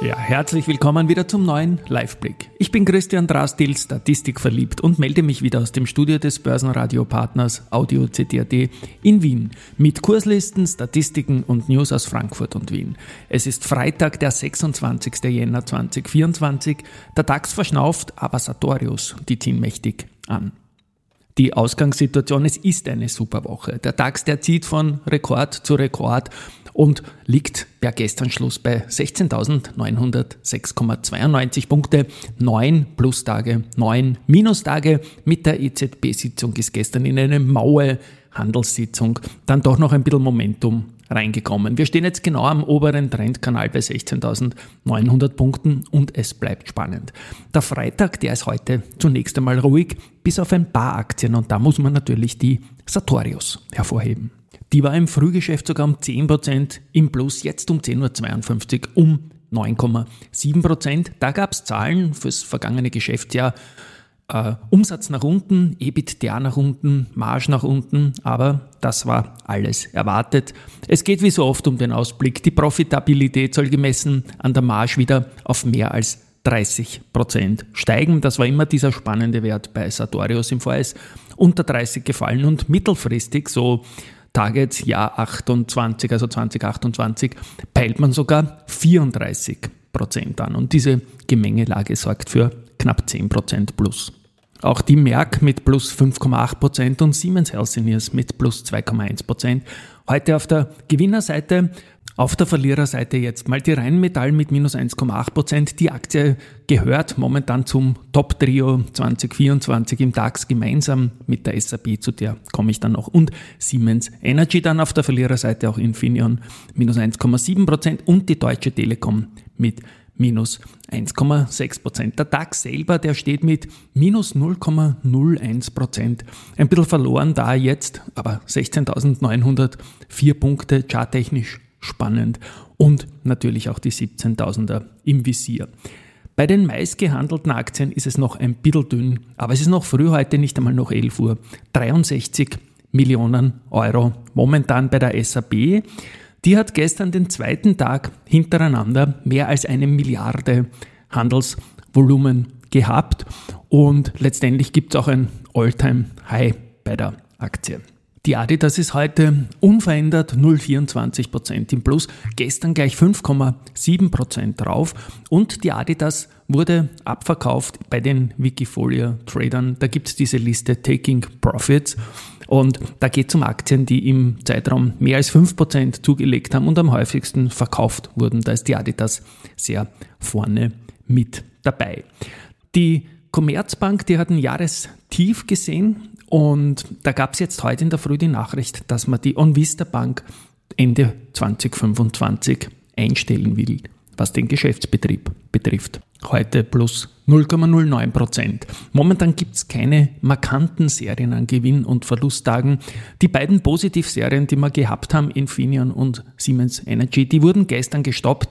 ja, herzlich willkommen wieder zum neuen Liveblick. Ich bin Christian Drastil, Statistik verliebt und melde mich wieder aus dem Studio des Börsenradio-Partners Audio CD.at in Wien mit Kurslisten, Statistiken und News aus Frankfurt und Wien. Es ist Freitag, der 26. Jänner 2024. Der DAX verschnauft, aber Sartorius, die ziehen mächtig an die Ausgangssituation. Es ist eine super Woche. Der DAX, der zieht von Rekord zu Rekord und liegt per gestern Schluss bei 16.906,92 Punkte. Neun Plustage, neun Minustage. Mit der EZB-Sitzung ist gestern in eine maue Handelssitzung dann doch noch ein bisschen Momentum reingekommen. Wir stehen jetzt genau am oberen Trendkanal bei 16.900 Punkten und es bleibt spannend. Der Freitag, der ist heute zunächst einmal ruhig, bis auf ein paar Aktien und da muss man natürlich die Sartorius hervorheben. Die war im Frühgeschäft sogar um 10% im Plus, jetzt um 10.52 Uhr um 9,7%. Da gab es Zahlen fürs vergangene Geschäftsjahr. Äh, Umsatz nach unten, EBITDA nach unten, Marge nach unten, aber das war alles erwartet. Es geht wie so oft um den Ausblick. Die Profitabilität soll gemessen an der Marge wieder auf mehr als 30 Prozent steigen. Das war immer dieser spannende Wert bei Sartorius im VS. Unter 30 gefallen und mittelfristig so Targets Jahr 28, also 2028, peilt man sogar 34 Prozent an. Und diese Gemengelage sorgt für knapp 10 Prozent plus. Auch die Merck mit plus 5,8 Prozent und Siemens Healthineers mit plus 2,1 Prozent. Heute auf der Gewinnerseite auf der Verliererseite jetzt mal die Rheinmetall mit minus 1,8 Prozent. Die Aktie gehört momentan zum Top-Trio 2024 im DAX gemeinsam mit der SAP, zu der komme ich dann noch. Und Siemens Energy dann auf der Verliererseite auch Infineon minus 1,7 Prozent und die Deutsche Telekom mit minus 1,6 Prozent. Der DAX selber, der steht mit minus 0,01 Prozent. Ein bisschen verloren da jetzt, aber 16.904 Punkte charttechnisch spannend und natürlich auch die 17.000er im Visier. Bei den meistgehandelten Aktien ist es noch ein bisschen dünn, aber es ist noch früh heute, nicht einmal noch 11 Uhr. 63 Millionen Euro momentan bei der SAP. Die hat gestern den zweiten Tag hintereinander mehr als eine Milliarde Handelsvolumen gehabt und letztendlich gibt es auch ein All-Time-High bei der Aktie. Die Adidas ist heute unverändert 0,24% im Plus, gestern gleich 5,7% drauf und die Adidas wurde abverkauft bei den Wikifolia-Tradern. Da gibt es diese Liste Taking Profits und da geht es um Aktien, die im Zeitraum mehr als 5% zugelegt haben und am häufigsten verkauft wurden. Da ist die Adidas sehr vorne mit dabei. Die Commerzbank, die hat ein Jahrestief gesehen und da gab es jetzt heute in der Früh die Nachricht, dass man die OnVista Bank Ende 2025 einstellen will, was den Geschäftsbetrieb betrifft. Heute plus 0,09 Prozent. Momentan gibt es keine markanten Serien an Gewinn- und Verlusttagen. Die beiden Positivserien, die wir gehabt haben, Infineon und Siemens Energy, die wurden gestern gestoppt.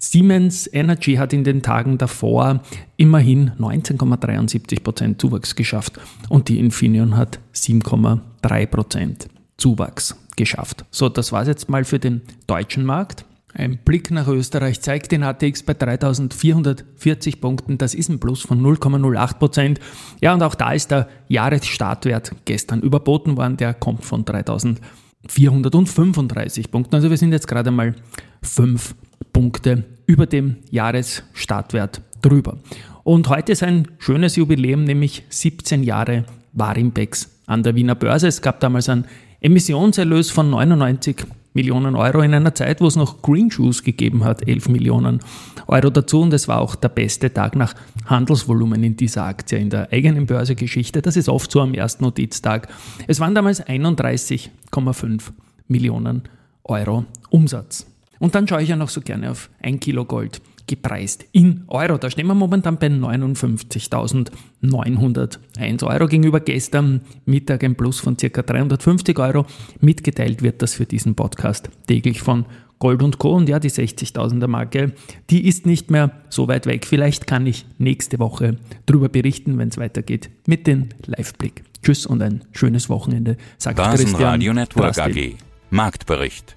Siemens Energy hat in den Tagen davor immerhin 19,73% Zuwachs geschafft und die Infineon hat 7,3% Zuwachs geschafft. So, das war es jetzt mal für den deutschen Markt. Ein Blick nach Österreich zeigt den ATX bei 3440 Punkten. Das ist ein Plus von 0,08% Ja, und auch da ist der Jahresstartwert gestern überboten worden. Der kommt von 3435 Punkten. Also wir sind jetzt gerade mal 5 Punkte über dem Jahresstartwert drüber. Und heute ist ein schönes Jubiläum, nämlich 17 Jahre Warimbex an der Wiener Börse. Es gab damals einen Emissionserlös von 99 Millionen Euro in einer Zeit, wo es noch Green Shoes gegeben hat, 11 Millionen Euro dazu. Und es war auch der beste Tag nach Handelsvolumen in dieser Aktie in der eigenen Börsegeschichte. Das ist oft so am ersten Notiztag. Es waren damals 31,5 Millionen Euro Umsatz. Und dann schaue ich ja noch so gerne auf ein Kilo Gold. Gepreist in Euro. Da stehen wir momentan bei 59.901 Euro gegenüber gestern Mittag ein Plus von ca. 350 Euro. Mitgeteilt wird das für diesen Podcast täglich von Gold und Co. Und ja, die 60.000er Marke, die ist nicht mehr so weit weg. Vielleicht kann ich nächste Woche darüber berichten, wenn es weitergeht mit dem Live-Blick. Tschüss und ein schönes Wochenende, sagt Basen Christian. Radio Network AG. Marktbericht.